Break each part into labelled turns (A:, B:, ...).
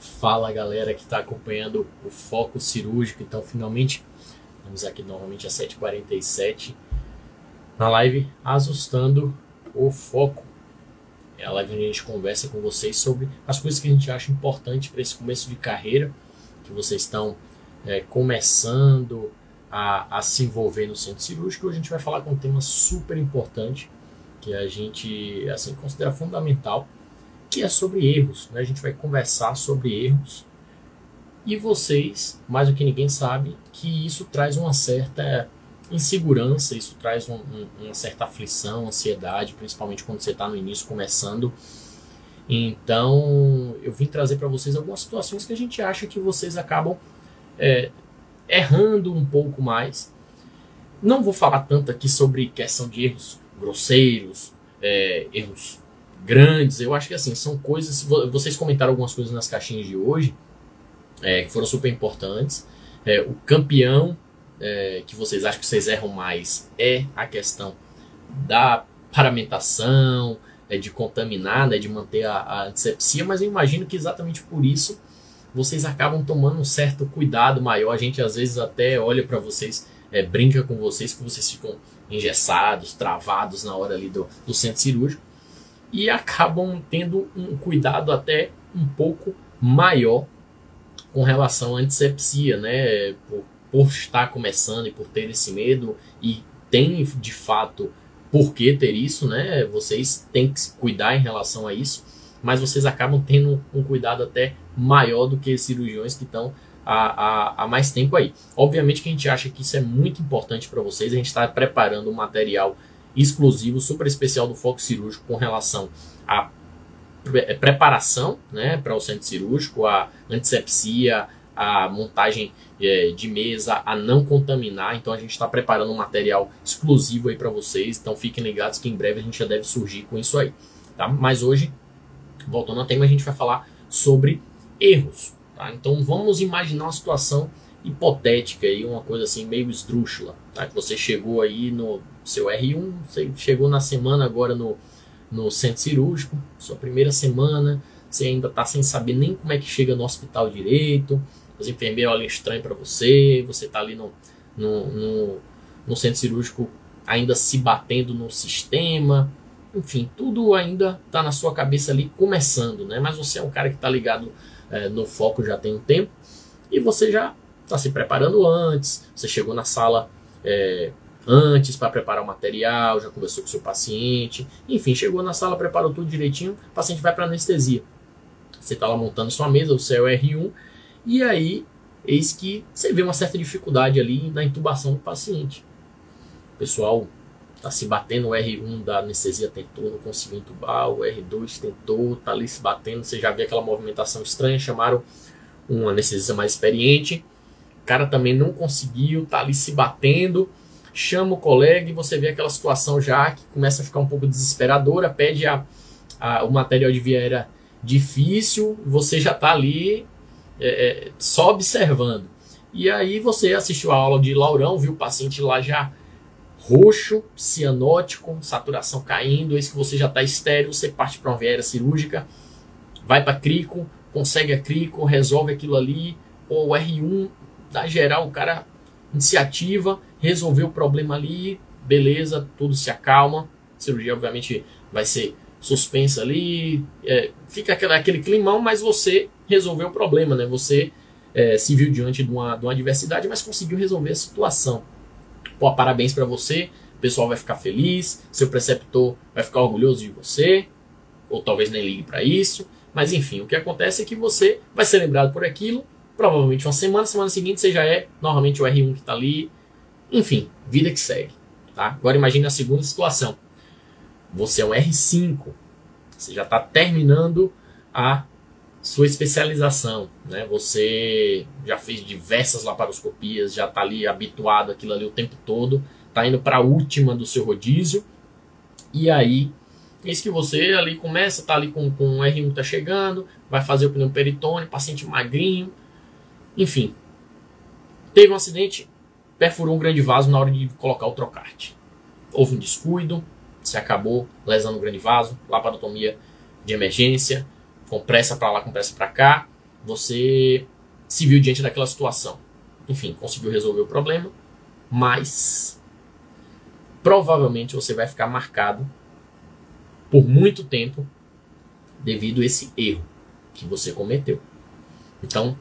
A: Fala galera que está acompanhando o Foco Cirúrgico. Então, finalmente, vamos aqui novamente às 7h47 na live Ajustando o Foco. É a live onde a gente conversa com vocês sobre as coisas que a gente acha importante para esse começo de carreira, que vocês estão é, começando a, a, se envolver no centro cirúrgico. Hoje a gente vai falar com um tema super importante que a gente assim considera fundamental que é sobre erros. Né? A gente vai conversar sobre erros. E vocês, mais do que ninguém sabe, que isso traz uma certa insegurança, isso traz um, um, uma certa aflição, ansiedade, principalmente quando você está no início começando. Então, eu vim trazer para vocês algumas situações que a gente acha que vocês acabam é, errando um pouco mais. Não vou falar tanto aqui sobre questão de erros grosseiros, é, erros grandes. Eu acho que assim, são coisas. Vocês comentaram algumas coisas nas caixinhas de hoje é, que foram super importantes. É, o campeão é, que vocês acham que vocês erram mais é a questão da paramentação, é, de contaminar, né, de manter a, a mas eu imagino que exatamente por isso vocês acabam tomando um certo cuidado maior. A gente às vezes até olha para vocês, é, brinca com vocês, que vocês ficam engessados, travados na hora ali do, do centro cirúrgico e acabam tendo um cuidado até um pouco maior com relação à antisepsia, né? Por, por estar começando e por ter esse medo e tem de fato por que ter isso, né? Vocês têm que cuidar em relação a isso, mas vocês acabam tendo um cuidado até maior do que cirurgiões que estão há, há, há mais tempo aí. Obviamente que a gente acha que isso é muito importante para vocês, a gente está preparando um material exclusivo, super especial do foco cirúrgico com relação à é, preparação né, para o centro cirúrgico, a antisepsia, a montagem é, de mesa, a não contaminar. Então a gente está preparando um material exclusivo aí para vocês. Então fiquem ligados que em breve a gente já deve surgir com isso aí. Tá? Mas hoje, voltando ao tema, a gente vai falar sobre erros. Tá? Então vamos imaginar uma situação hipotética aí, uma coisa assim meio esdrúxula. Tá? Que você chegou aí no seu R1, você chegou na semana agora no, no centro cirúrgico, sua primeira semana, você ainda está sem saber nem como é que chega no hospital direito, os enfermeiros olham estranho para você, você está ali no, no, no, no, centro cirúrgico ainda se batendo no sistema, enfim, tudo ainda está na sua cabeça ali começando, né? Mas você é um cara que está ligado é, no foco já tem um tempo e você já está se preparando antes, você chegou na sala é, antes para preparar o material, já conversou com o seu paciente, enfim, chegou na sala, preparou tudo direitinho, o paciente vai para anestesia. Você está lá montando sua mesa, o seu R1, e aí eis que você vê uma certa dificuldade ali na intubação do paciente. O pessoal está se batendo, o R1 da anestesia tentou, não conseguiu intubar, o R2 tentou, está ali se batendo, você já vê aquela movimentação estranha, chamaram um anestesista mais experiente, o cara também não conseguiu, tá ali se batendo, chama o colega e você vê aquela situação já que começa a ficar um pouco desesperadora, pede a, a o material de via aérea difícil, você já está ali é, é, só observando. E aí você assistiu a aula de Laurão, viu o paciente lá já roxo, cianótico, saturação caindo, esse que você já está estéreo, você parte para uma via aérea cirúrgica, vai para crico, consegue a crico, resolve aquilo ali, ou o R1 dá geral, o cara iniciativa, resolveu o problema ali, beleza, tudo se acalma. A cirurgia, obviamente, vai ser suspensa ali, é, fica aquele, aquele climão, mas você resolveu o problema, né? Você é, se viu diante de uma, de uma adversidade, mas conseguiu resolver a situação. Pô, parabéns para você, o pessoal vai ficar feliz, seu preceptor vai ficar orgulhoso de você, ou talvez nem ligue para isso, mas enfim, o que acontece é que você vai ser lembrado por aquilo, provavelmente uma semana, semana seguinte você já é normalmente o R1 que está ali, enfim, vida que segue. Tá? Agora imagine a segunda situação. Você é um R5. Você já está terminando a sua especialização. Né? Você já fez diversas laparoscopias, já está ali habituado àquilo ali o tempo todo. Está indo para a última do seu rodízio. E aí, eis que você ali começa, está ali com, com o R1 está chegando, vai fazer o pneu peritônio, paciente magrinho. Enfim, teve um acidente, perfurou um grande vaso na hora de colocar o trocarte. Houve um descuido, se acabou lesando o grande vaso, laparotomia de emergência, compressa para lá, compressa para cá. você se viu diante daquela situação. Enfim, conseguiu resolver o problema, mas provavelmente você vai ficar marcado por muito tempo devido a esse erro que você cometeu. Então,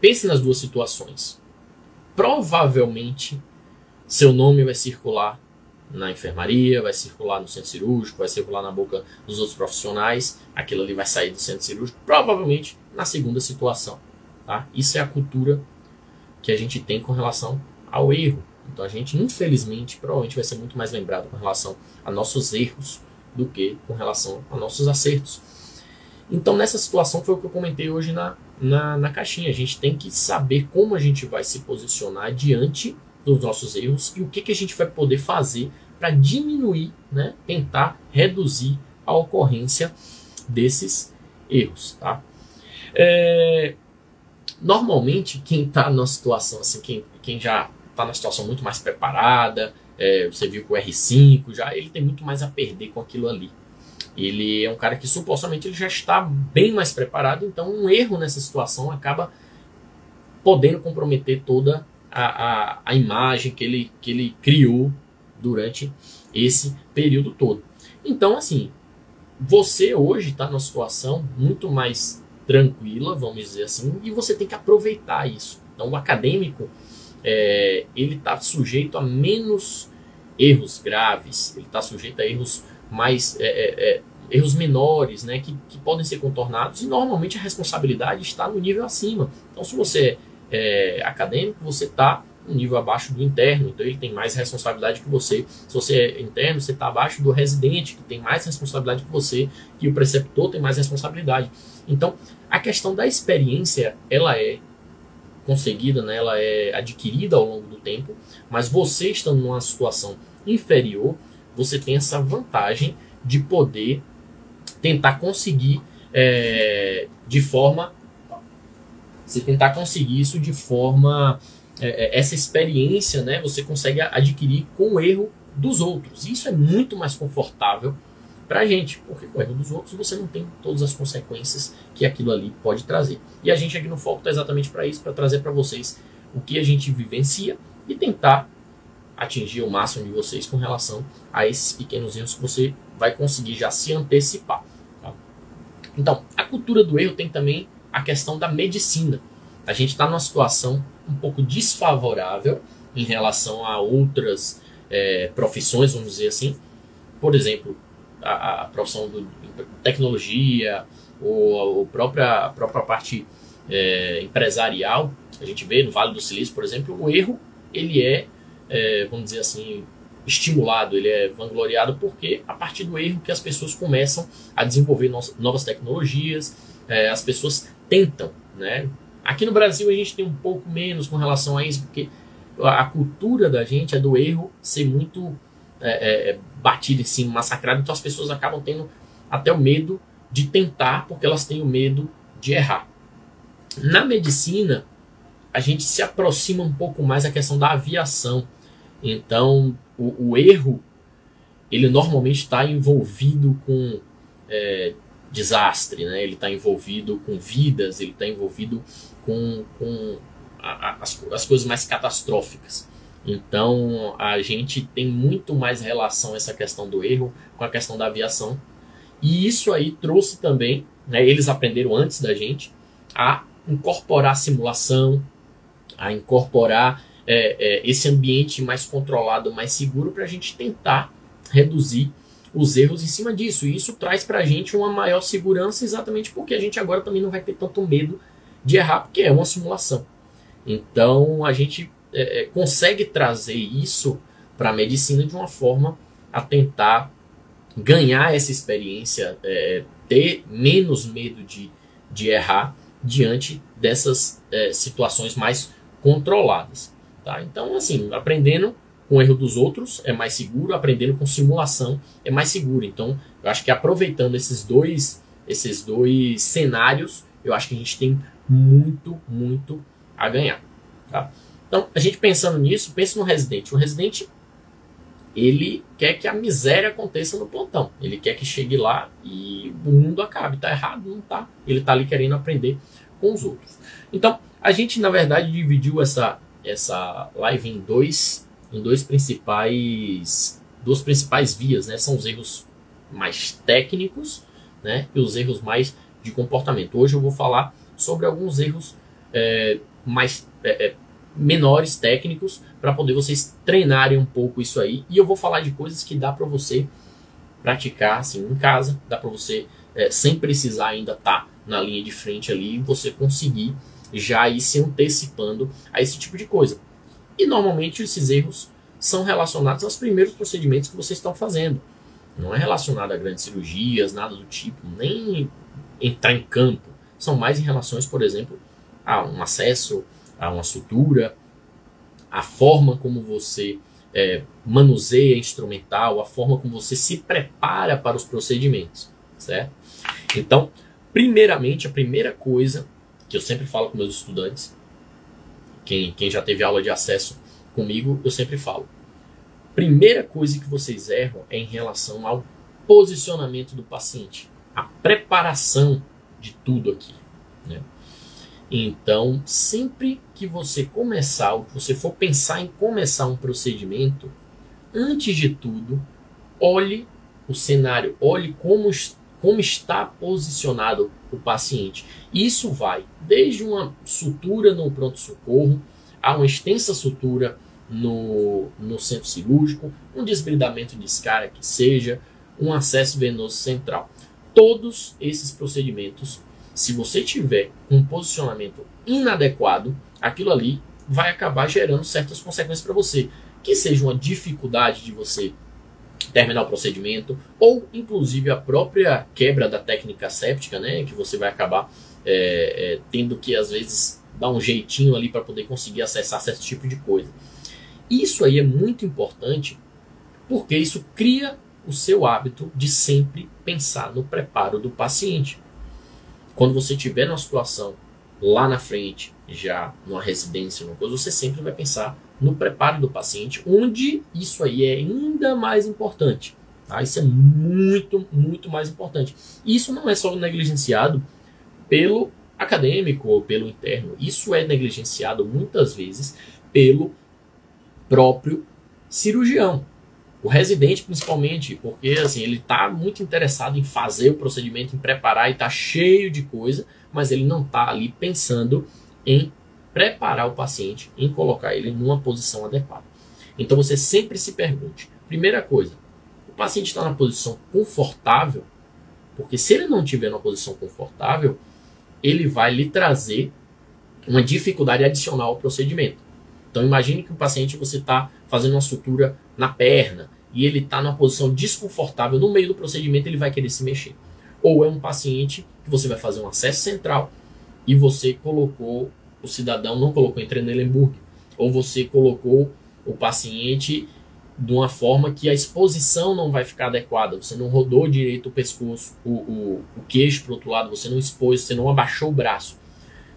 A: pense nas duas situações. Provavelmente seu nome vai circular na enfermaria, vai circular no centro cirúrgico, vai circular na boca dos outros profissionais, aquilo ali vai sair do centro cirúrgico, provavelmente na segunda situação. Tá? Isso é a cultura que a gente tem com relação ao erro. Então a gente, infelizmente, provavelmente vai ser muito mais lembrado com relação a nossos erros do que com relação a nossos acertos. Então nessa situação foi o que eu comentei hoje na, na, na caixinha. A gente tem que saber como a gente vai se posicionar diante dos nossos erros e o que, que a gente vai poder fazer para diminuir, né, tentar reduzir a ocorrência desses erros. Tá? É, normalmente, quem está numa situação assim, quem, quem já está numa situação muito mais preparada, é, você viu que o R5 já ele tem muito mais a perder com aquilo ali. Ele é um cara que supostamente ele já está bem mais preparado, então um erro nessa situação acaba podendo comprometer toda a, a, a imagem que ele, que ele criou durante esse período todo. Então, assim, você hoje está numa situação muito mais tranquila, vamos dizer assim, e você tem que aproveitar isso. Então, o acadêmico é, ele está sujeito a menos erros graves, ele está sujeito a erros mais é, é, é, erros menores, né, que, que podem ser contornados e normalmente a responsabilidade está no nível acima. Então, se você é acadêmico, você está um nível abaixo do interno, então ele tem mais responsabilidade que você. Se você é interno, você está abaixo do residente, que tem mais responsabilidade que você, e o preceptor tem mais responsabilidade. Então, a questão da experiência, ela é conseguida, né, ela é adquirida ao longo do tempo, mas você estando numa situação inferior, você tem essa vantagem de poder tentar conseguir é, de forma você tentar conseguir isso de forma é, é, essa experiência, né, você consegue adquirir com o erro dos outros. Isso é muito mais confortável para gente, porque com o erro dos outros você não tem todas as consequências que aquilo ali pode trazer. E a gente aqui no Foco está exatamente para isso, para trazer para vocês o que a gente vivencia e tentar atingir o máximo de vocês com relação a esses pequenos erros que você vai conseguir já se antecipar. Tá? Então, a cultura do erro tem também a questão da medicina. A gente está numa situação um pouco desfavorável em relação a outras é, profissões, vamos dizer assim. Por exemplo, a, a profissão de tecnologia ou a própria, a própria parte é, empresarial. A gente vê no Vale do Silício, por exemplo, o erro ele é, é, vamos dizer assim, estimulado, ele é vangloriado porque a partir do erro que as pessoas começam a desenvolver novas tecnologias, é, as pessoas tentam, né? Aqui no Brasil a gente tem um pouco menos com relação a isso, porque a cultura da gente é do erro ser muito é, é, é batido em cima, massacrado, então as pessoas acabam tendo até o medo de tentar, porque elas têm o medo de errar. Na medicina, a gente se aproxima um pouco mais da questão da aviação. Então, o, o erro, ele normalmente está envolvido com é, desastre, né? ele está envolvido com vidas, ele está envolvido com, com a, a, as, as coisas mais catastróficas. Então a gente tem muito mais relação essa questão do erro com a questão da aviação. E isso aí trouxe também, né, eles aprenderam antes da gente, a incorporar simulação, a incorporar é, é, esse ambiente mais controlado, mais seguro, para a gente tentar reduzir os erros em cima disso. E isso traz para a gente uma maior segurança, exatamente porque a gente agora também não vai ter tanto medo de errar, porque é uma simulação. Então a gente é, é consegue trazer isso para a medicina de uma forma a tentar ganhar essa experiência, é, ter menos medo de, de errar diante dessas é, situações mais controladas. Tá? Então, assim, aprendendo com o erro dos outros é mais seguro, aprendendo com simulação é mais seguro. Então, eu acho que aproveitando esses dois, esses dois cenários, eu acho que a gente tem muito, muito a ganhar. Tá? Então, a gente pensando nisso, pense no residente. O residente, ele quer que a miséria aconteça no plantão. Ele quer que chegue lá e o mundo acabe. Tá errado? Não tá. Ele tá ali querendo aprender com os outros. Então, a gente na verdade dividiu essa, essa live em dois, em dois principais, duas principais vias, né? São os erros mais técnicos, né? E os erros mais de comportamento. Hoje eu vou falar sobre alguns erros é, mais é, é menores técnicos para poder vocês treinarem um pouco isso aí. E eu vou falar de coisas que dá para você praticar assim em casa, dá para você é, sem precisar ainda estar tá na linha de frente ali, você conseguir já ir se antecipando a esse tipo de coisa. E normalmente esses erros são relacionados aos primeiros procedimentos que vocês estão fazendo. Não é relacionado a grandes cirurgias, nada do tipo, nem entrar em campo. São mais em relações, por exemplo, a um acesso a uma sutura, a forma como você é, manuseia instrumental, a forma como você se prepara para os procedimentos, certo? Então, primeiramente, a primeira coisa que eu sempre falo com meus estudantes, quem, quem já teve aula de acesso comigo, eu sempre falo. Primeira coisa que vocês erram é em relação ao posicionamento do paciente, a preparação de tudo aqui. Né? Então, sempre que você começar, ou você for pensar em começar um procedimento, antes de tudo, olhe o cenário, olhe como, como está posicionado o paciente. Isso vai desde uma sutura no pronto-socorro, a uma extensa sutura no, no centro cirúrgico, um desbridamento de escara que seja, um acesso venoso central. Todos esses procedimentos se você tiver um posicionamento inadequado, aquilo ali vai acabar gerando certas consequências para você, que seja uma dificuldade de você terminar o procedimento, ou inclusive a própria quebra da técnica séptica, né, que você vai acabar é, é, tendo que às vezes dar um jeitinho ali para poder conseguir acessar certo tipo de coisa. Isso aí é muito importante porque isso cria o seu hábito de sempre pensar no preparo do paciente. Quando você tiver numa situação lá na frente, já numa residência, uma coisa, você sempre vai pensar no preparo do paciente, onde isso aí é ainda mais importante. Tá? Isso é muito, muito mais importante. Isso não é só negligenciado pelo acadêmico ou pelo interno. Isso é negligenciado muitas vezes pelo próprio cirurgião. O residente, principalmente, porque assim, ele está muito interessado em fazer o procedimento, em preparar e está cheio de coisa, mas ele não está ali pensando em preparar o paciente, em colocar ele numa posição adequada. Então você sempre se pergunte: primeira coisa, o paciente está na posição confortável? Porque se ele não estiver numa posição confortável, ele vai lhe trazer uma dificuldade adicional ao procedimento. Então imagine que o paciente você está fazendo uma sutura na perna e ele está numa posição desconfortável no meio do procedimento, ele vai querer se mexer. Ou é um paciente que você vai fazer um acesso central e você colocou o cidadão não colocou em Trendelenburg, ou você colocou o paciente de uma forma que a exposição não vai ficar adequada, você não rodou direito o pescoço, o, o, o queixo para o outro lado, você não expôs, você não abaixou o braço.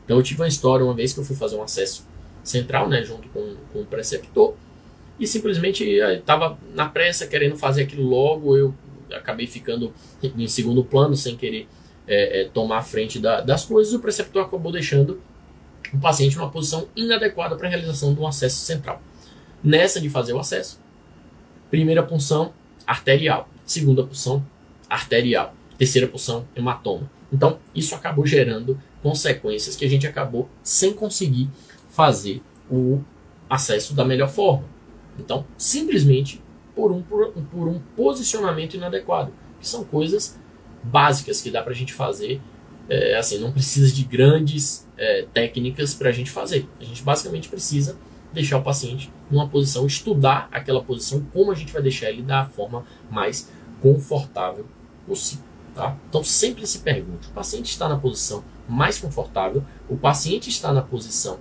A: Então eu tive uma história uma vez que eu fui fazer um acesso central, né, junto com, com o preceptor, e simplesmente estava na pressa querendo fazer aquilo logo, eu acabei ficando em segundo plano sem querer é, é, tomar a frente da, das coisas, o preceptor acabou deixando o paciente numa posição inadequada para a realização de um acesso central. Nessa de fazer o acesso, primeira punção arterial, segunda punção arterial, terceira punção hematoma. Então, isso acabou gerando consequências que a gente acabou sem conseguir fazer o acesso da melhor forma. Então, simplesmente por um, por, por um posicionamento inadequado, que são coisas básicas que dá para a gente fazer. É, assim, não precisa de grandes é, técnicas para a gente fazer. A gente basicamente precisa deixar o paciente numa posição, estudar aquela posição, como a gente vai deixar ele da forma mais confortável possível. Tá? Então sempre se pergunte: o paciente está na posição mais confortável, o paciente está na posição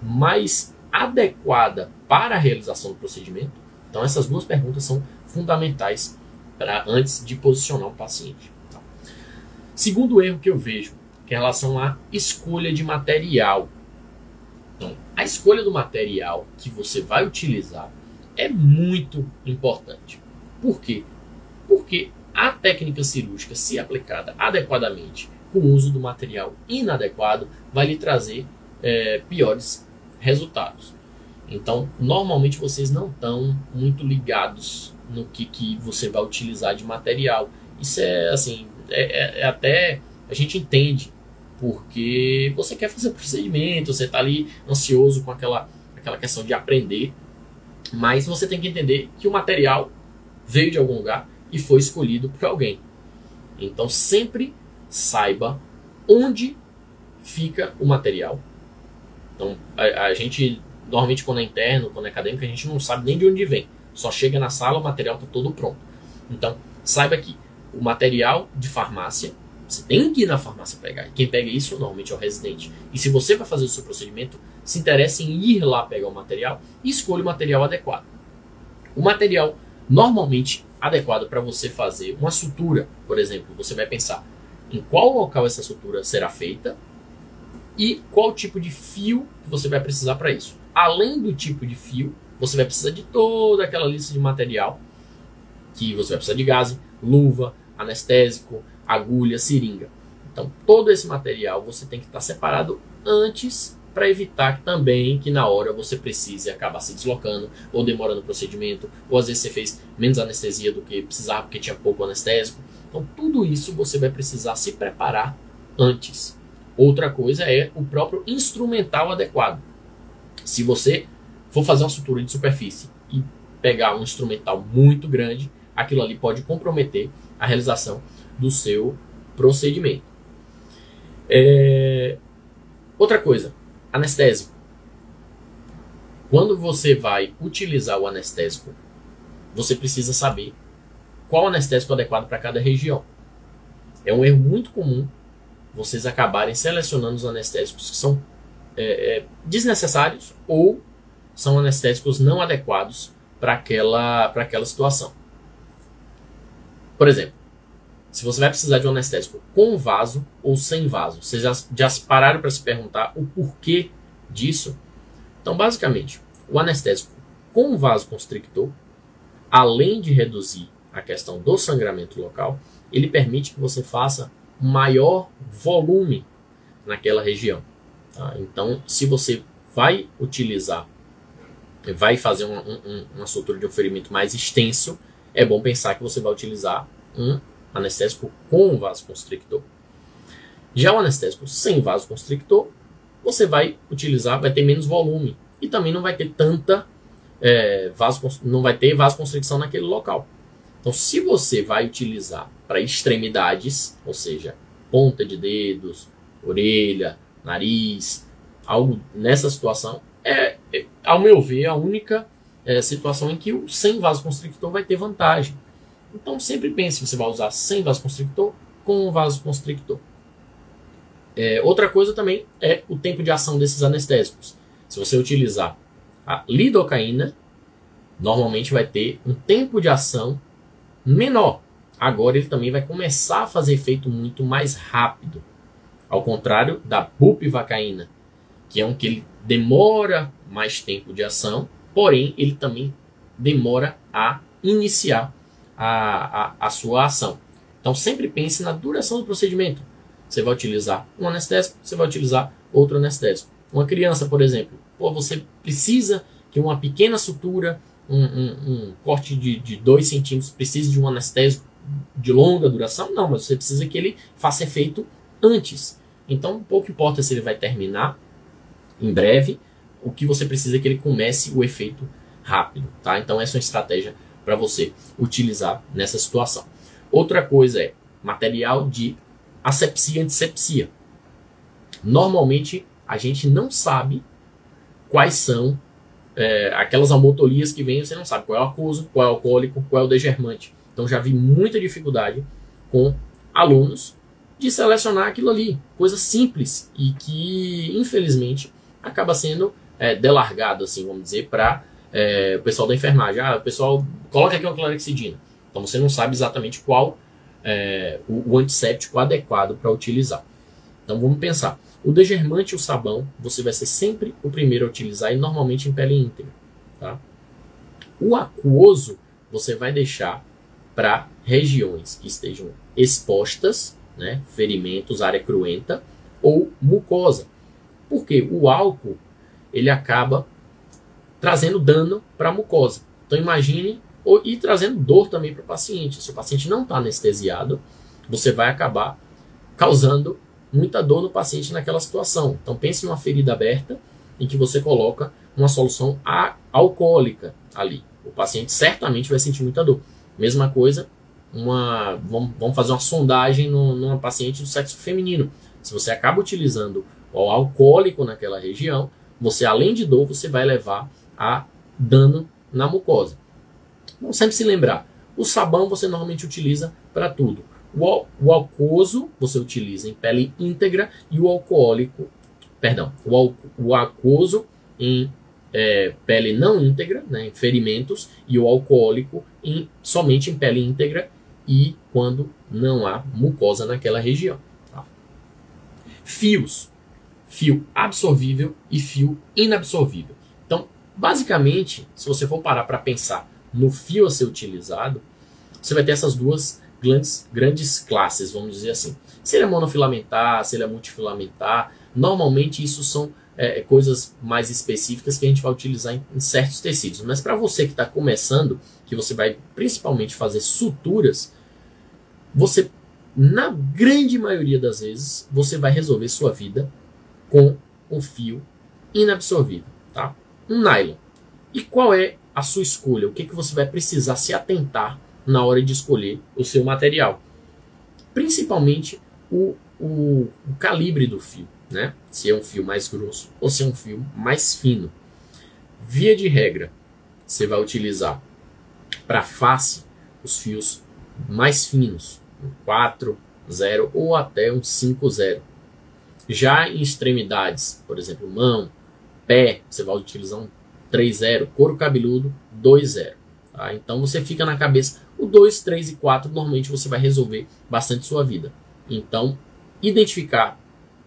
A: mais adequada para a realização do procedimento? Então, essas duas perguntas são fundamentais para antes de posicionar o paciente. Segundo erro que eu vejo, que é em relação à escolha de material. Então, a escolha do material que você vai utilizar é muito importante. Por quê? Porque a técnica cirúrgica, se aplicada adequadamente, com o uso do material inadequado vai lhe trazer é, piores resultados. Então, normalmente vocês não estão muito ligados no que, que você vai utilizar de material. Isso é assim, é, é, é até a gente entende, porque você quer fazer procedimento, você está ali ansioso com aquela, aquela questão de aprender, mas você tem que entender que o material veio de algum lugar e foi escolhido por alguém. Então sempre saiba onde fica o material. Então a, a gente normalmente quando é interno, quando é acadêmico, a gente não sabe nem de onde vem. Só chega na sala, o material está todo pronto. Então saiba que o material de farmácia você tem que ir na farmácia pegar. Quem pega isso normalmente é o residente. E se você vai fazer o seu procedimento, se interesse em ir lá pegar o material e escolha o material adequado. O material normalmente adequado para você fazer uma sutura, por exemplo, você vai pensar em qual local essa sutura será feita e qual tipo de fio que você vai precisar para isso. Além do tipo de fio, você vai precisar de toda aquela lista de material que você vai precisar de gás, luva, anestésico, agulha, seringa. Então, todo esse material você tem que estar separado antes para evitar também que na hora você precise acabar se deslocando ou demorando o procedimento, ou às vezes você fez menos anestesia do que precisava porque tinha pouco anestésico. Então, tudo isso você vai precisar se preparar antes. Outra coisa é o próprio instrumental adequado. Se você for fazer uma sutura de superfície e pegar um instrumental muito grande, aquilo ali pode comprometer a realização do seu procedimento. É... Outra coisa, anestésico. Quando você vai utilizar o anestésico, você precisa saber qual anestésico adequado para cada região. É um erro muito comum vocês acabarem selecionando os anestésicos que são é, é, desnecessários ou são anestésicos não adequados para aquela, aquela situação. Por exemplo, se você vai precisar de um anestésico com vaso ou sem vaso. Vocês já, já pararam para se perguntar o porquê disso? Então, basicamente, o anestésico com vaso constrictor, além de reduzir a questão do sangramento local, ele permite que você faça maior volume naquela região. Tá? Então, se você vai utilizar, vai fazer uma, um, uma sutura de um ferimento mais extenso, é bom pensar que você vai utilizar um anestésico com vasoconstrictor. Já o anestésico sem vasoconstrictor, você vai utilizar, vai ter menos volume e também não vai ter tanta é, vaso, não vai ter vasoconstricção naquele local. Então, se você vai utilizar para extremidades, ou seja, ponta de dedos, orelha, nariz, algo nessa situação, é, é ao meu ver, a única é, situação em que o sem vasoconstrictor vai ter vantagem. Então sempre pense se você vai usar sem vasoconstrictor com vasoconstrictor. É, outra coisa também é o tempo de ação desses anestésicos. Se você utilizar a lidocaína, normalmente vai ter um tempo de ação menor. Agora ele também vai começar a fazer efeito muito mais rápido. Ao contrário da bupivacaína, que é um que ele demora mais tempo de ação, porém ele também demora a iniciar a, a, a sua ação. Então sempre pense na duração do procedimento. Você vai utilizar um anestésico, você vai utilizar outro anestésico. Uma criança, por exemplo, pô, você precisa que uma pequena sutura, um, um, um corte de 2 centímetros, precise de um anestésico de longa duração? Não, mas você precisa que ele faça efeito antes. Então, pouco importa se ele vai terminar em breve, o que você precisa é que ele comece o efeito rápido, tá? Então, essa é uma estratégia para você utilizar nessa situação. Outra coisa é material de asepsia e antisepsia. Normalmente a gente não sabe quais são é, aquelas amotolias que vêm, você não sabe qual é o acuso, qual é o alcoólico, qual é o degermante. Então já vi muita dificuldade com alunos de selecionar aquilo ali, coisa simples e que infelizmente acaba sendo é, delargado, assim, vamos dizer, para é, o pessoal da enfermagem, ah, o pessoal coloca aqui uma clorexidina. Então você não sabe exatamente qual é, o, o antisséptico adequado para utilizar. Então vamos pensar. O degermante e o sabão, você vai ser sempre o primeiro a utilizar e normalmente em pele íntegra. Tá? O aquoso, você vai deixar para regiões que estejam expostas né? ferimentos, área cruenta ou mucosa. Porque o álcool ele acaba trazendo dano para a mucosa. Então imagine e trazendo dor também para o paciente. Se o paciente não está anestesiado, você vai acabar causando muita dor no paciente naquela situação. Então pense numa ferida aberta em que você coloca uma solução alcoólica ali. O paciente certamente vai sentir muita dor. Mesma coisa, uma, vamos fazer uma sondagem no, numa paciente do sexo feminino. Se você acaba utilizando o alcoólico naquela região, você além de dor, você vai levar a dano na mucosa. Vamos sempre se lembrar, o sabão você normalmente utiliza para tudo. O, o alcoso você utiliza em pele íntegra e o alcoólico, perdão, o, o aquoso em é, pele não íntegra, né, em ferimentos, e o alcoólico em, somente em pele íntegra e quando não há mucosa naquela região. Tá? Fios. Fio absorvível e fio inabsorvível. Basicamente, se você for parar para pensar no fio a ser utilizado, você vai ter essas duas grandes, grandes classes, vamos dizer assim. Se ele é monofilamentar, se ele é multifilamentar, normalmente isso são é, coisas mais específicas que a gente vai utilizar em, em certos tecidos. Mas para você que está começando, que você vai principalmente fazer suturas, você, na grande maioria das vezes, você vai resolver sua vida com um fio inabsorvível, tá? Um nylon. E qual é a sua escolha? O que, que você vai precisar se atentar na hora de escolher o seu material? Principalmente o, o, o calibre do fio né? Se é um fio mais grosso ou se é um fio mais fino. Via de regra, você vai utilizar para face os fios mais finos, um 4, 0 ou até um 5, 0. Já em extremidades, por exemplo, mão, pé, você vai utilizar um 3, 0, couro cabeludo, 2, 0. Tá? Então você fica na cabeça, o 2, 3 e 4 normalmente você vai resolver bastante sua vida. Então, identificar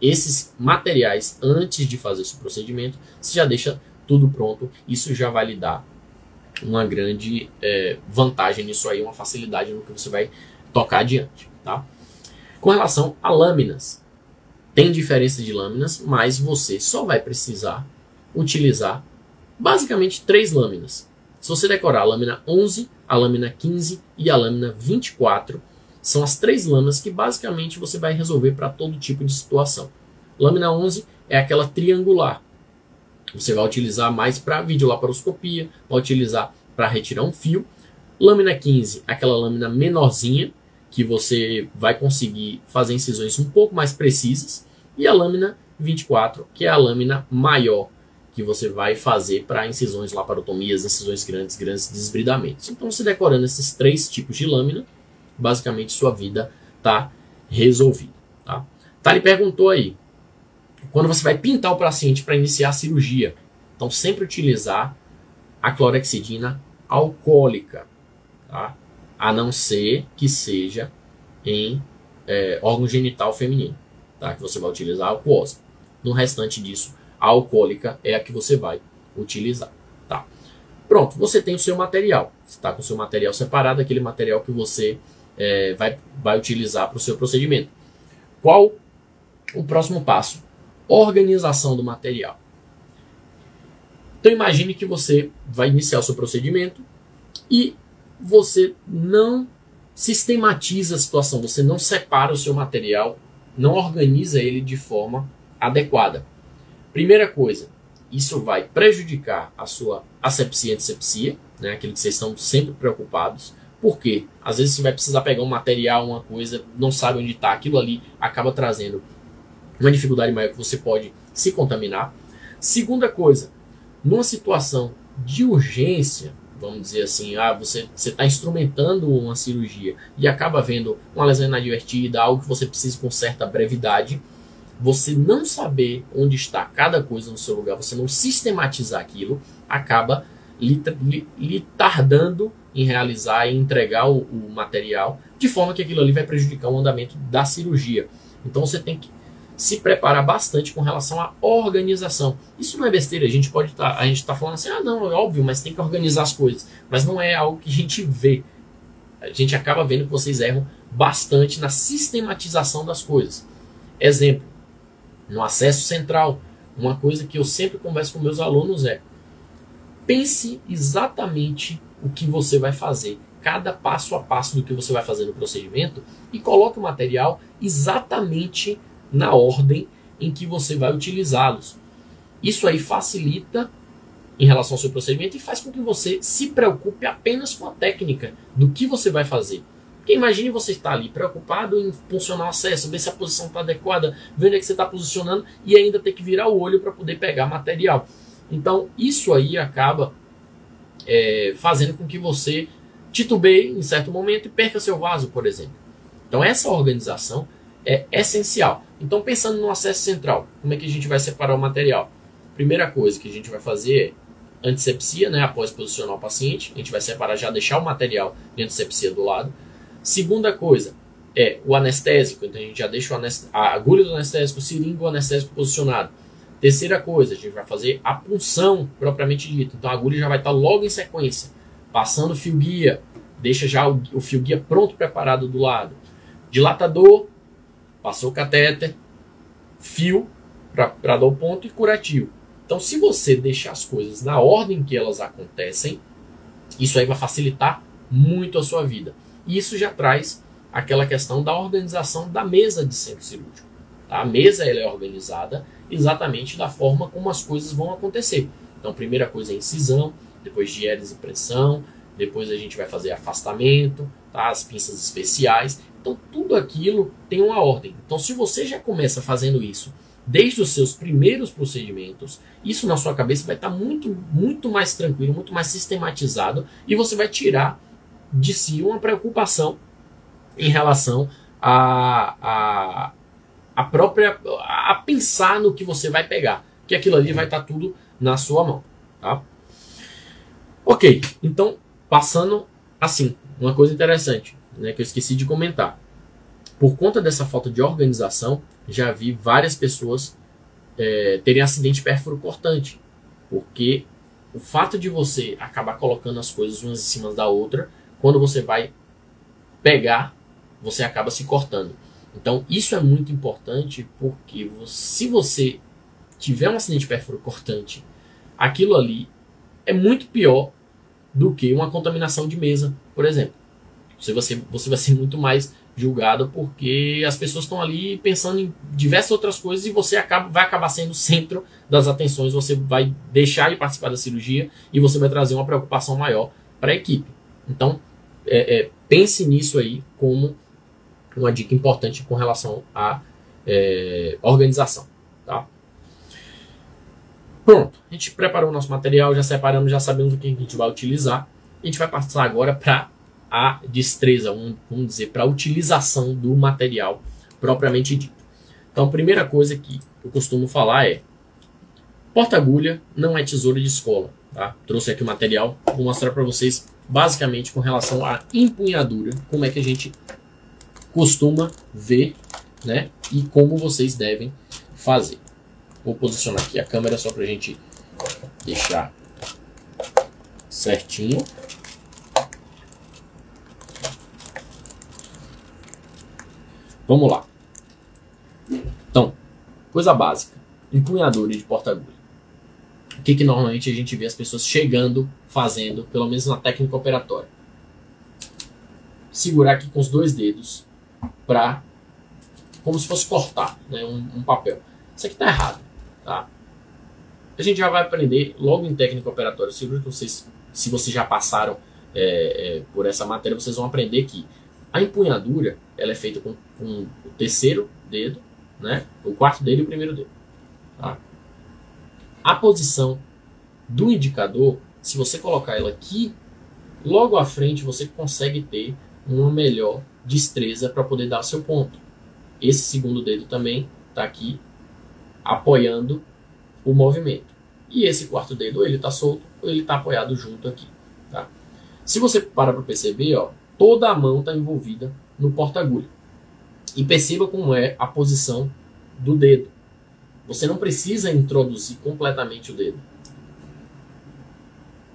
A: esses materiais antes de fazer esse procedimento, você já deixa tudo pronto. Isso já vai lhe dar uma grande é, vantagem nisso aí, uma facilidade no que você vai tocar adiante. Tá? Com relação a lâminas, tem diferença de lâminas, mas você só vai precisar utilizar basicamente três lâminas. Se você decorar a lâmina 11, a lâmina 15 e a lâmina 24, são as três lâminas que basicamente você vai resolver para todo tipo de situação. Lâmina 11 é aquela triangular. Você vai utilizar mais para videolaparoscopia, vai utilizar para retirar um fio. Lâmina 15, aquela lâmina menorzinha, que você vai conseguir fazer incisões um pouco mais precisas. E a lâmina 24, que é a lâmina maior, que você vai fazer para incisões, laparotomias, incisões grandes, grandes desbridamentos. Então, você decorando esses três tipos de lâmina, basicamente sua vida está resolvida. Tá? Tali perguntou aí, quando você vai pintar o paciente para iniciar a cirurgia, então sempre utilizar a clorexidina alcoólica, tá? a não ser que seja em é, órgão genital feminino, tá? que você vai utilizar a aquosa. No restante disso, alcoólica é a que você vai utilizar. Tá? Pronto, você tem o seu material. Você está com o seu material separado, aquele material que você é, vai, vai utilizar para o seu procedimento. Qual o próximo passo? Organização do material. Então imagine que você vai iniciar o seu procedimento e você não sistematiza a situação, você não separa o seu material, não organiza ele de forma adequada. Primeira coisa, isso vai prejudicar a sua asepsia e antissepsia, né, aquilo que vocês estão sempre preocupados. Por quê? Às vezes você vai precisar pegar um material, uma coisa, não sabe onde está, aquilo ali acaba trazendo uma dificuldade maior que você pode se contaminar. Segunda coisa, numa situação de urgência, vamos dizer assim, ah, você está instrumentando uma cirurgia e acaba vendo uma lesão inadvertida, algo que você precisa com certa brevidade, você não saber onde está cada coisa no seu lugar, você não sistematizar aquilo, acaba lhe, lhe, lhe tardando em realizar e entregar o, o, material, de forma que aquilo ali vai prejudicar o andamento da cirurgia. Então você tem que se preparar bastante com relação à organização. Isso não é besteira, a gente pode estar, tá, a gente está falando assim, ah não, é óbvio, mas tem que organizar as coisas. Mas não é algo que a gente vê. a gente acaba vendo que vocês erram bastante na sistematização das coisas. Exemplo, no acesso central, uma coisa que eu sempre converso com meus alunos é: pense exatamente o que você vai fazer, cada passo a passo do que você vai fazer no procedimento e coloque o material exatamente na ordem em que você vai utilizá-los. Isso aí facilita em relação ao seu procedimento e faz com que você se preocupe apenas com a técnica do que você vai fazer. Porque imagine você estar ali preocupado em funcionar o acesso, ver se a posição está adequada, ver onde é que você está posicionando e ainda ter que virar o olho para poder pegar material. Então, isso aí acaba é, fazendo com que você titubeie em certo momento e perca seu vaso, por exemplo. Então, essa organização é essencial. Então, pensando no acesso central, como é que a gente vai separar o material? Primeira coisa que a gente vai fazer é antisepsia, né, após posicionar o paciente. A gente vai separar, já deixar o material de antisepsia do lado. Segunda coisa é o anestésico. Então, a gente já deixa a agulha do anestésico, seringa o anestésico posicionado. Terceira coisa, a gente vai fazer a punção propriamente dita. Então, a agulha já vai estar logo em sequência. Passando o fio guia, deixa já o, o fio guia pronto, preparado do lado. Dilatador, passou o catéter, fio para dar o ponto e curativo. Então, se você deixar as coisas na ordem que elas acontecem, isso aí vai facilitar muito a sua vida. E isso já traz aquela questão da organização da mesa de centro cirúrgico. Tá? A mesa ela é organizada exatamente da forma como as coisas vão acontecer. Então, primeira coisa é incisão, depois diérese e pressão, depois a gente vai fazer afastamento, tá? as pinças especiais. Então, tudo aquilo tem uma ordem. Então, se você já começa fazendo isso desde os seus primeiros procedimentos, isso na sua cabeça vai estar muito, muito mais tranquilo, muito mais sistematizado e você vai tirar de si uma preocupação em relação a, a, a própria a pensar no que você vai pegar, que aquilo ali vai estar tudo na sua mão, tá? Ok, então passando assim, uma coisa interessante, né, que eu esqueci de comentar. Por conta dessa falta de organização, já vi várias pessoas é, terem acidente pérfuro cortante, porque o fato de você acabar colocando as coisas umas em cima da outra, quando você vai pegar, você acaba se cortando. Então isso é muito importante porque se você tiver um acidente pérfuro cortante, aquilo ali é muito pior do que uma contaminação de mesa, por exemplo. Você vai ser, você vai ser muito mais julgado porque as pessoas estão ali pensando em diversas outras coisas e você acaba, vai acabar sendo o centro das atenções, você vai deixar de participar da cirurgia e você vai trazer uma preocupação maior para a equipe. Então, é, é, pense nisso aí como uma dica importante com relação à é, organização. Tá? Pronto, a gente preparou o nosso material, já separamos, já sabemos o que a gente vai utilizar. A gente vai passar agora para a destreza, vamos dizer, para a utilização do material propriamente dito. Então, a primeira coisa que eu costumo falar é: porta-agulha não é tesoura de escola. Tá? Trouxe aqui o material, vou mostrar para vocês basicamente com relação à empunhadura, como é que a gente costuma ver, né? E como vocês devem fazer. Vou posicionar aqui a câmera só para a gente deixar certinho. Vamos lá. Então, coisa básica: empunhadura de porta-agulha. Que, que normalmente a gente vê as pessoas chegando, fazendo, pelo menos na técnica operatória? Segurar aqui com os dois dedos para como se fosse cortar né, um, um papel. Isso aqui está errado. Tá? A gente já vai aprender logo em técnica operatória cirúrgica. Vocês, se vocês já passaram é, é, por essa matéria, vocês vão aprender que a empunhadura ela é feita com, com o terceiro dedo, né? o quarto dedo e o primeiro dedo. Tá? A posição do indicador, se você colocar ela aqui, logo à frente você consegue ter uma melhor destreza para poder dar seu ponto. Esse segundo dedo também está aqui apoiando o movimento. E esse quarto dedo, ele está solto ou ele está apoiado junto aqui. Tá? Se você parar para perceber, ó, toda a mão está envolvida no porta-agulha. E perceba como é a posição do dedo. Você não precisa introduzir completamente o dedo.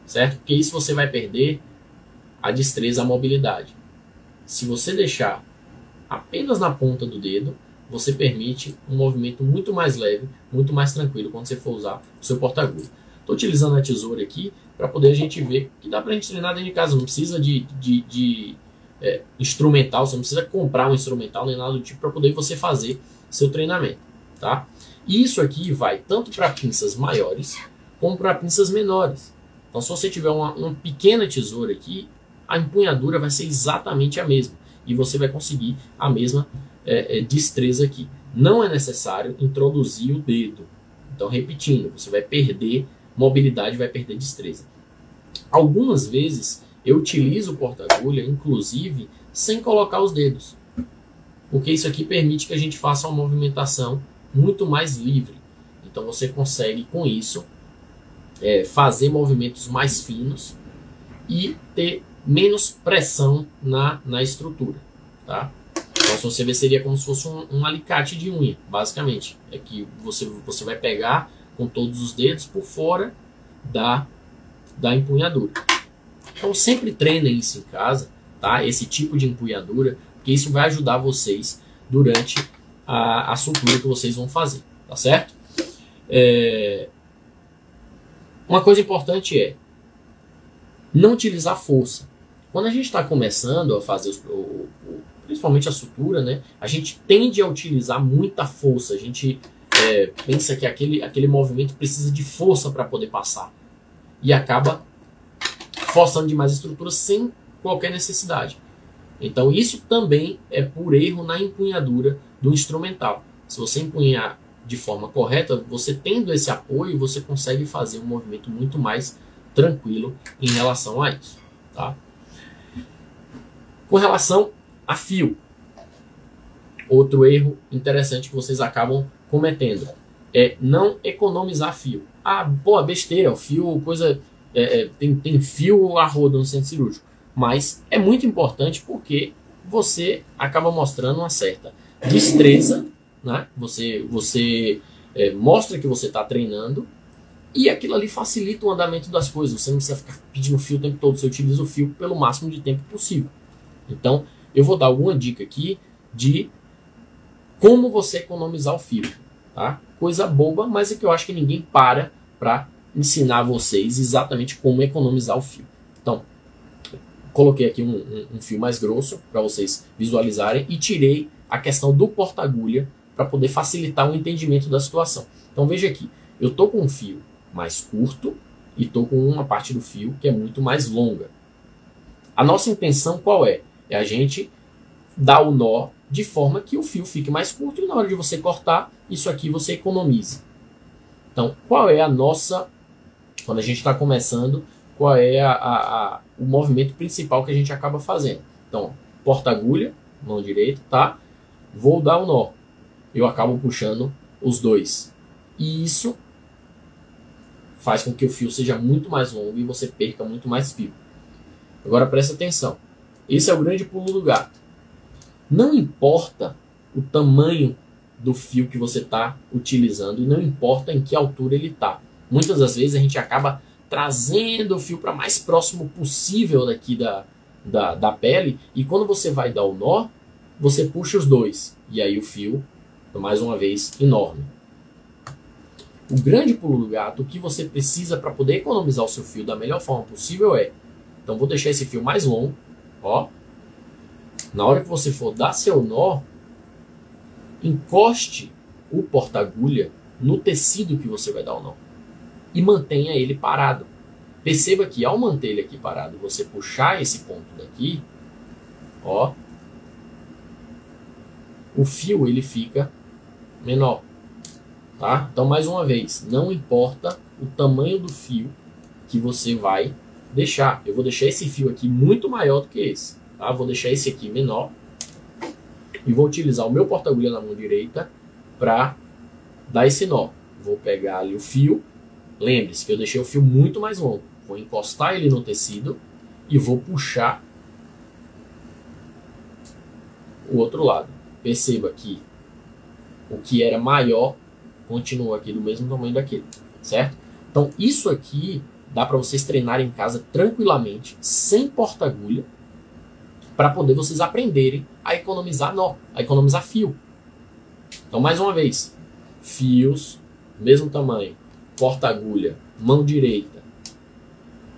A: Certo? Porque isso você vai perder a destreza, a mobilidade. se você deixar apenas na ponta do dedo, você permite um movimento muito mais leve, muito mais tranquilo quando você for usar o seu porta-agulha. Estou utilizando a tesoura aqui para poder a gente ver que dá para a gente treinar dentro de casa. Não precisa de, de, de é, instrumental, você não precisa comprar um instrumental nem nada do tipo para poder você fazer seu treinamento. Tá? E isso aqui vai tanto para pinças maiores como para pinças menores. Então, se você tiver uma, uma pequena tesoura aqui, a empunhadura vai ser exatamente a mesma e você vai conseguir a mesma é, é, destreza aqui. Não é necessário introduzir o dedo. Então, repetindo, você vai perder mobilidade, vai perder destreza. Algumas vezes eu utilizo o porta-agulha, inclusive, sem colocar os dedos. Porque isso aqui permite que a gente faça uma movimentação muito mais livre. Então você consegue, com isso, é, fazer movimentos mais finos e ter menos pressão na, na estrutura. Tá? Então, se você ver, seria como se fosse um, um, alicate de unha, basicamente. É que você, você vai pegar com todos os dedos por fora da, da empunhadura. Então, sempre treinem isso em casa, tá? esse tipo de empunhadura, porque isso vai ajudar vocês durante a, a sutura que vocês vão fazer, tá certo? É... Uma coisa importante é não utilizar força. Quando a gente está começando a fazer, os, o, o, principalmente a sutura, né, a gente tende a utilizar muita força. A gente é, pensa que aquele, aquele movimento precisa de força para poder passar. E acaba forçando demais a estrutura sem qualquer necessidade. Então isso também é por erro na empunhadura do instrumental. Se você empunhar de forma correta, você tendo esse apoio, você consegue fazer um movimento muito mais tranquilo em relação a isso. Tá? Com relação a fio, outro erro interessante que vocês acabam cometendo é não economizar fio. Ah, pô, besteira, o fio, coisa. É, é, tem, tem fio a roda no centro cirúrgico. Mas é muito importante porque você acaba mostrando uma certa destreza, né? Você, você é, mostra que você está treinando e aquilo ali facilita o andamento das coisas. Você não precisa ficar pedindo fio o tempo todo, você utiliza o fio pelo máximo de tempo possível. Então, eu vou dar alguma dica aqui de como você economizar o fio, tá? Coisa boba, mas é que eu acho que ninguém para para ensinar vocês exatamente como economizar o fio. Então, coloquei aqui um, um, um fio mais grosso para vocês visualizarem e tirei a questão do porta-agulha para poder facilitar o entendimento da situação. Então veja aqui, eu estou com um fio mais curto e estou com uma parte do fio que é muito mais longa. A nossa intenção qual é? É a gente dar o nó de forma que o fio fique mais curto e na hora de você cortar, isso aqui você economize. Então, qual é a nossa, quando a gente está começando, qual é a, a, a, o movimento principal que a gente acaba fazendo? Então, porta-agulha, mão direita, tá? vou dar o um nó. Eu acabo puxando os dois. E isso faz com que o fio seja muito mais longo e você perca muito mais fio. Agora presta atenção. Esse é o grande pulo do gato. Não importa o tamanho do fio que você está utilizando e não importa em que altura ele está. Muitas das vezes a gente acaba trazendo o fio para mais próximo possível daqui da, da, da pele e quando você vai dar o nó, você puxa os dois e aí o fio, mais uma vez, enorme. O grande pulo do gato, o que você precisa para poder economizar o seu fio da melhor forma possível é, então vou deixar esse fio mais longo, ó. Na hora que você for dar seu nó, encoste o porta-agulha no tecido que você vai dar o nó e mantenha ele parado. Perceba que ao manter ele aqui parado, você puxar esse ponto daqui, ó, o fio ele fica menor. Tá? Então, mais uma vez, não importa o tamanho do fio que você vai deixar. Eu vou deixar esse fio aqui muito maior do que esse. Tá? Vou deixar esse aqui menor. E vou utilizar o meu porta-agulha na mão direita para dar esse nó. Vou pegar ali o fio. Lembre-se que eu deixei o fio muito mais longo. Vou encostar ele no tecido e vou puxar o outro lado. Perceba que o que era maior continua aqui do mesmo tamanho daquele, certo? Então isso aqui dá para vocês treinarem em casa tranquilamente, sem porta-agulha, para poder vocês aprenderem a economizar nó, a economizar fio. Então, mais uma vez, fios, mesmo tamanho, porta-agulha, mão direita,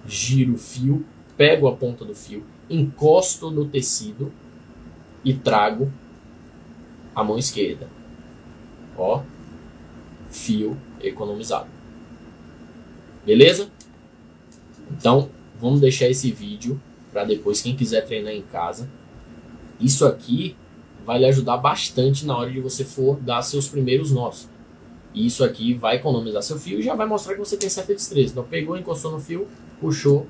A: giro o fio, pego a ponta do fio, encosto no tecido e trago a mão esquerda. Ó, fio economizado. Beleza? Então, vamos deixar esse vídeo para depois quem quiser treinar em casa. Isso aqui vai lhe ajudar bastante na hora de você for dar seus primeiros nós. E isso aqui vai economizar seu fio e já vai mostrar que você tem certa destreza. Então pegou, encostou no fio, puxou,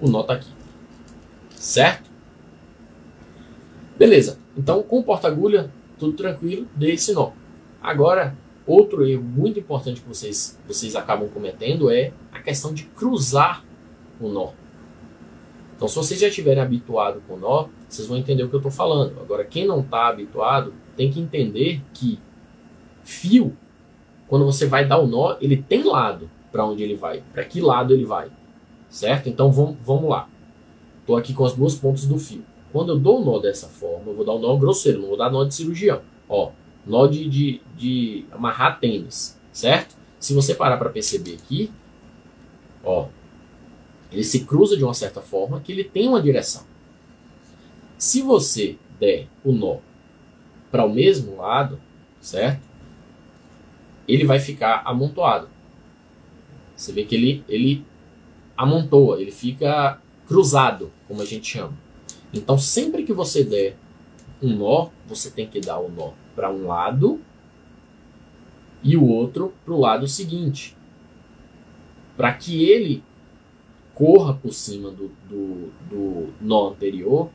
A: o nó tá aqui. Certo? Beleza. Então com o porta-agulha, tudo tranquilo, dê esse nó. Agora, outro erro muito importante que vocês, vocês acabam cometendo é a questão de cruzar o nó. Então, se vocês já estiverem habituados com o nó, vocês vão entender o que eu estou falando. Agora, quem não está habituado tem que entender que fio, quando você vai dar o nó, ele tem lado para onde ele vai, para que lado ele vai, certo? Então, vamos, lá. Estou aqui com as duas pontas do fio. Quando eu dou o nó dessa forma, eu vou dar um nó grosseiro, não vou dar nó de cirurgião. Ó, nó de, de, de amarrar tênis, certo? Se você parar para perceber aqui, ó, ele se cruza de uma certa forma que ele tem uma direção. Se você der o nó para o mesmo lado, certo? Ele vai ficar amontoado. Você vê que ele, ele amontoa, ele fica cruzado, como a gente chama. Então, sempre que você der um nó, você tem que dar o nó para um lado e o outro para o lado seguinte. Para que ele corra por cima do, do, do nó anterior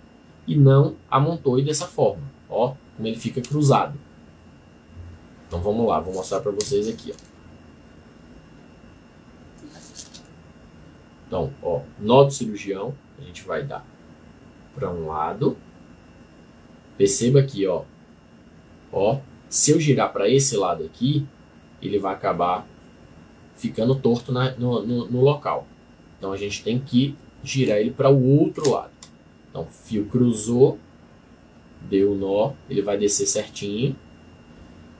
A: e não amontoe dessa forma. Ó, como ele fica cruzado. Então vamos lá, vou mostrar para vocês aqui. Ó. Então, ó, nó do cirurgião, a gente vai dar para um lado. Perceba aqui, ó. Ó, se eu girar para esse lado aqui, ele vai acabar ficando torto na, no, no, no local. Então a gente tem que girar ele para o outro lado. Então, fio cruzou, deu o nó, ele vai descer certinho.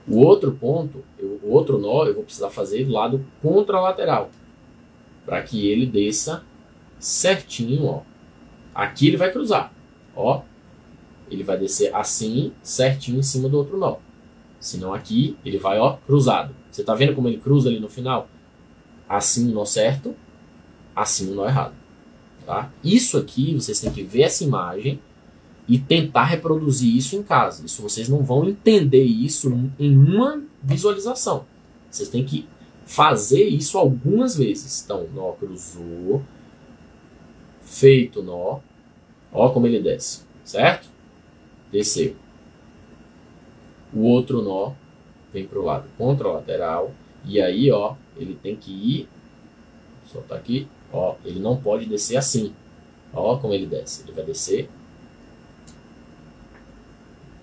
A: O outro ponto, eu, o outro nó, eu vou precisar fazer do lado contralateral, para que ele desça certinho, ó. Aqui ele vai cruzar, ó. Ele vai descer assim, certinho em cima do outro nó. Senão aqui ele vai, ó, cruzado. Você tá vendo como ele cruza ali no final? Assim o nó certo, assim o nó errado. Tá? Isso aqui, vocês têm que ver essa imagem e tentar reproduzir isso em casa. Isso vocês não vão entender isso em uma visualização. Vocês têm que fazer isso algumas vezes. Então, nó cruzou, feito nó, ó como ele desce, certo? Desceu. O outro nó vem para o lado contralateral e aí, ó, ele tem que ir, soltar aqui, Ó, ele não pode descer assim. Ó como ele desce. Ele vai descer.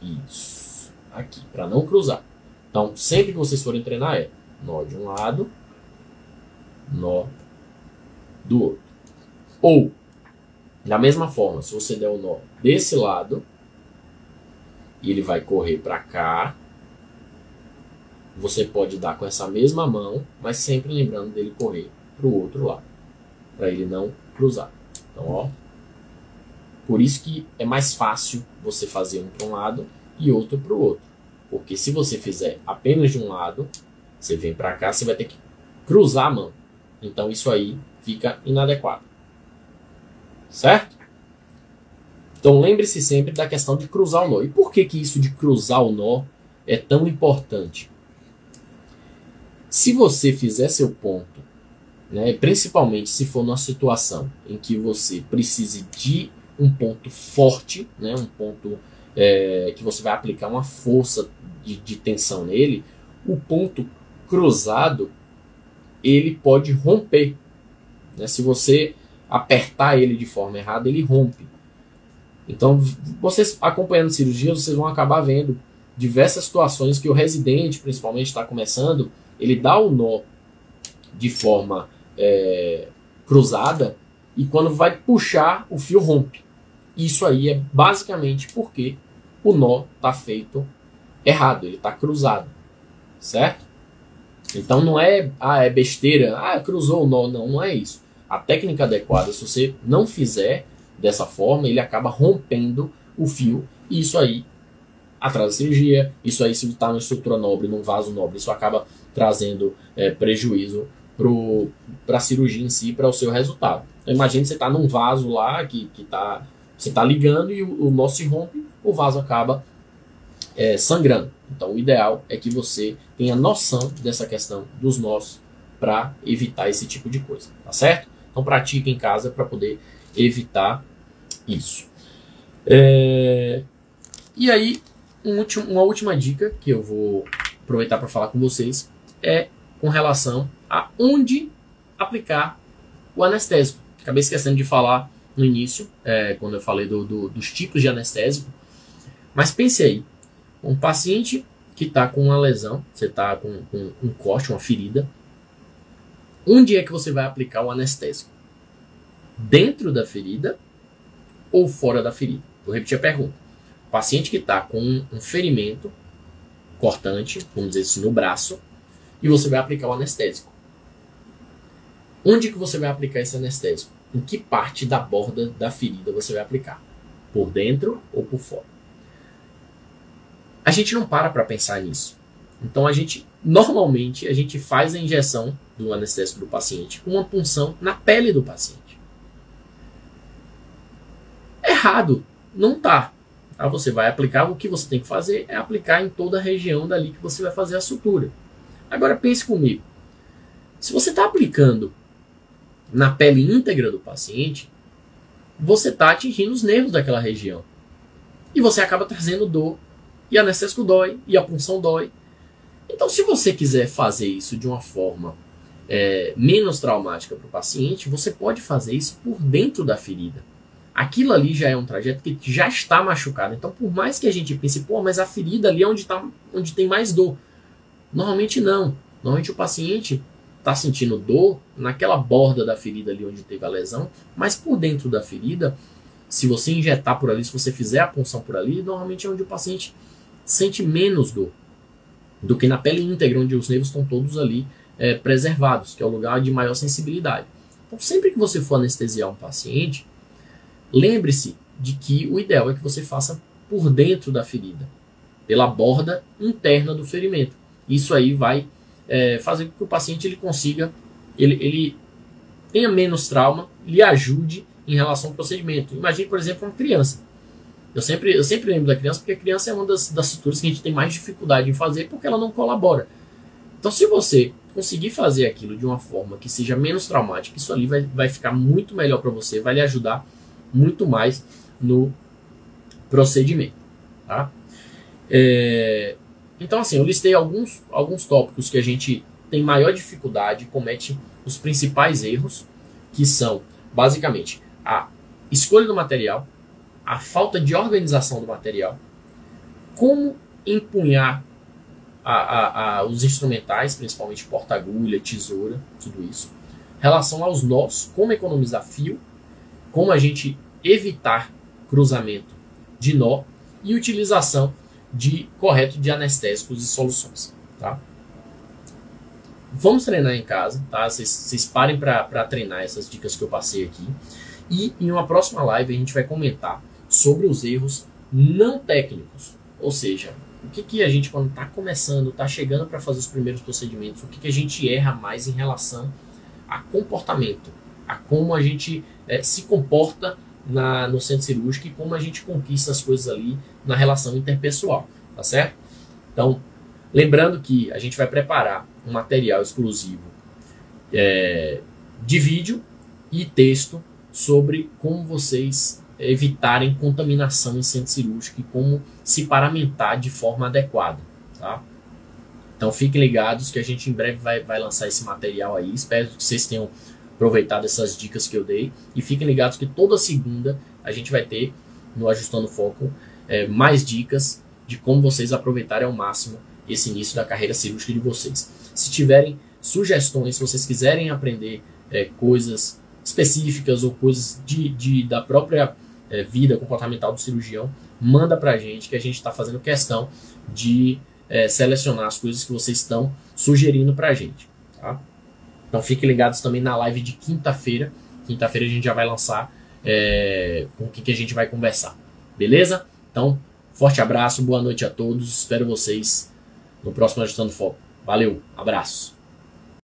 A: Isso. Aqui, para não cruzar. Então, sempre que vocês forem treinar é nó de um lado, nó do outro. Ou, da mesma forma, se você der o nó desse lado, e ele vai correr para cá, você pode dar com essa mesma mão, mas sempre lembrando dele correr para o outro lado para ele não cruzar. Então, ó, por isso que é mais fácil você fazer um para um lado e outro para o outro. Porque se você fizer apenas de um lado, você vem para cá, você vai ter que cruzar a mão. Então isso aí fica inadequado. Certo? Então lembre-se sempre da questão de cruzar o nó. E por que, que isso de cruzar o nó é tão importante? Se você fizer seu ponto né? principalmente se for numa situação em que você precise de um ponto forte, né? um ponto é, que você vai aplicar uma força de, de tensão nele, o ponto cruzado ele pode romper. Né? Se você apertar ele de forma errada, ele rompe. Então, vocês acompanhando cirurgia, vocês vão acabar vendo diversas situações que o residente, principalmente, está começando, ele dá o nó de forma é, cruzada e quando vai puxar, o fio rompe. Isso aí é basicamente porque o nó está feito errado, ele está cruzado, certo? Então não é, ah, é besteira, ah, cruzou o nó, não, não é isso. A técnica adequada, se você não fizer dessa forma, ele acaba rompendo o fio e isso aí atrasa a cirurgia, isso aí se está numa estrutura nobre, num vaso nobre, isso acaba trazendo é, prejuízo para a cirurgia em si, para o seu resultado. Então imagine você está num vaso lá que, que tá, você está ligando e o, o nó se rompe, o vaso acaba é, sangrando. Então, o ideal é que você tenha noção dessa questão dos nós para evitar esse tipo de coisa, tá certo? Então, pratique em casa para poder evitar isso. É... E aí, um último, uma última dica que eu vou aproveitar para falar com vocês é com relação a onde aplicar o anestésico. Acabei esquecendo de falar no início, é, quando eu falei do, do, dos tipos de anestésico. Mas pense aí, um paciente que está com uma lesão, você está com, com, um corte, uma ferida, onde é que você vai aplicar o anestésico? Dentro da ferida ou fora da ferida? Vou repetir a pergunta. O paciente que está com um ferimento cortante, vamos dizer assim, no braço, e você vai aplicar o anestésico. Onde que você vai aplicar esse anestésico? Em que parte da borda da ferida você vai aplicar? Por dentro ou por fora? A gente não para para pensar nisso. Então a gente normalmente a gente faz a injeção do anestésico do paciente com uma punção na pele do paciente. Errado, não tá. tá. Você vai aplicar o que você tem que fazer é aplicar em toda a região dali que você vai fazer a sutura. Agora pense comigo. Se você está aplicando na pele íntegra do paciente, você está atingindo os nervos daquela região. E você acaba trazendo dor e anestésico dói, e a punção dói. Então, se você quiser fazer isso de uma forma é, menos traumática para o paciente, você pode fazer isso por dentro da ferida. Aquilo ali já é um trajeto que já está machucado. Então, por mais que a gente pense, pô, mas a ferida ali é onde, tá, onde tem mais dor. Normalmente não. Normalmente o paciente está sentindo dor naquela borda da ferida ali onde teve a lesão, mas por dentro da ferida, se você injetar por ali, se você fizer a punção por ali, normalmente é onde o paciente sente menos dor do que na pele íntegra, onde os nervos estão todos ali é, preservados, que é o lugar de maior sensibilidade. Então, sempre que você for anestesiar um paciente, lembre-se de que o ideal é que você faça por dentro da ferida, pela borda interna do ferimento. Isso aí vai é, fazer com que o paciente ele consiga, ele, ele tenha menos trauma, lhe ajude em relação ao procedimento. Imagine, por exemplo, uma criança. Eu sempre, eu sempre lembro da criança porque a criança é uma das, das estruturas que a gente tem mais dificuldade em fazer porque ela não colabora. Então, se você conseguir fazer aquilo de uma forma que seja menos traumática, isso ali vai, vai ficar muito melhor para você, vai lhe ajudar muito mais no procedimento. Tá? É, então, assim, eu listei alguns, alguns tópicos que a gente tem maior dificuldade, comete os principais erros, que são, basicamente, a escolha do material, a falta de organização do material, como empunhar a, a, a, os instrumentais, principalmente porta-agulha, tesoura, tudo isso. Relação aos nós, como economizar fio, como a gente evitar cruzamento de nó e utilização de correto de anestésicos e soluções. Tá? Vamos treinar em casa, tá? Vocês parem para treinar essas dicas que eu passei aqui. E em uma próxima live a gente vai comentar sobre os erros não técnicos. Ou seja, o que, que a gente, quando está começando, está chegando para fazer os primeiros procedimentos, o que, que a gente erra mais em relação a comportamento, a como a gente é, se comporta na, no centro cirúrgico e como a gente conquista as coisas ali na relação interpessoal, tá certo? Então, lembrando que a gente vai preparar um material exclusivo é, de vídeo e texto sobre como vocês evitarem contaminação em centro cirúrgico e como se paramentar de forma adequada. Tá? Então fiquem ligados que a gente em breve vai, vai lançar esse material aí. Espero que vocês tenham aproveitado essas dicas que eu dei. E fiquem ligados que toda segunda a gente vai ter no Ajustando Foco é, mais dicas de como vocês aproveitarem ao máximo esse início da carreira cirúrgica de vocês. Se tiverem sugestões, se vocês quiserem aprender é, coisas específicas ou coisas de, de, da própria é, vida comportamental do cirurgião, manda pra gente que a gente está fazendo questão de é, selecionar as coisas que vocês estão sugerindo pra gente. Tá? Então fiquem ligados também na live de quinta-feira. Quinta-feira a gente já vai lançar é, com o que, que a gente vai conversar. Beleza? Então, forte abraço, boa noite a todos. Espero vocês no próximo Ajustando Foco. Valeu, abraço.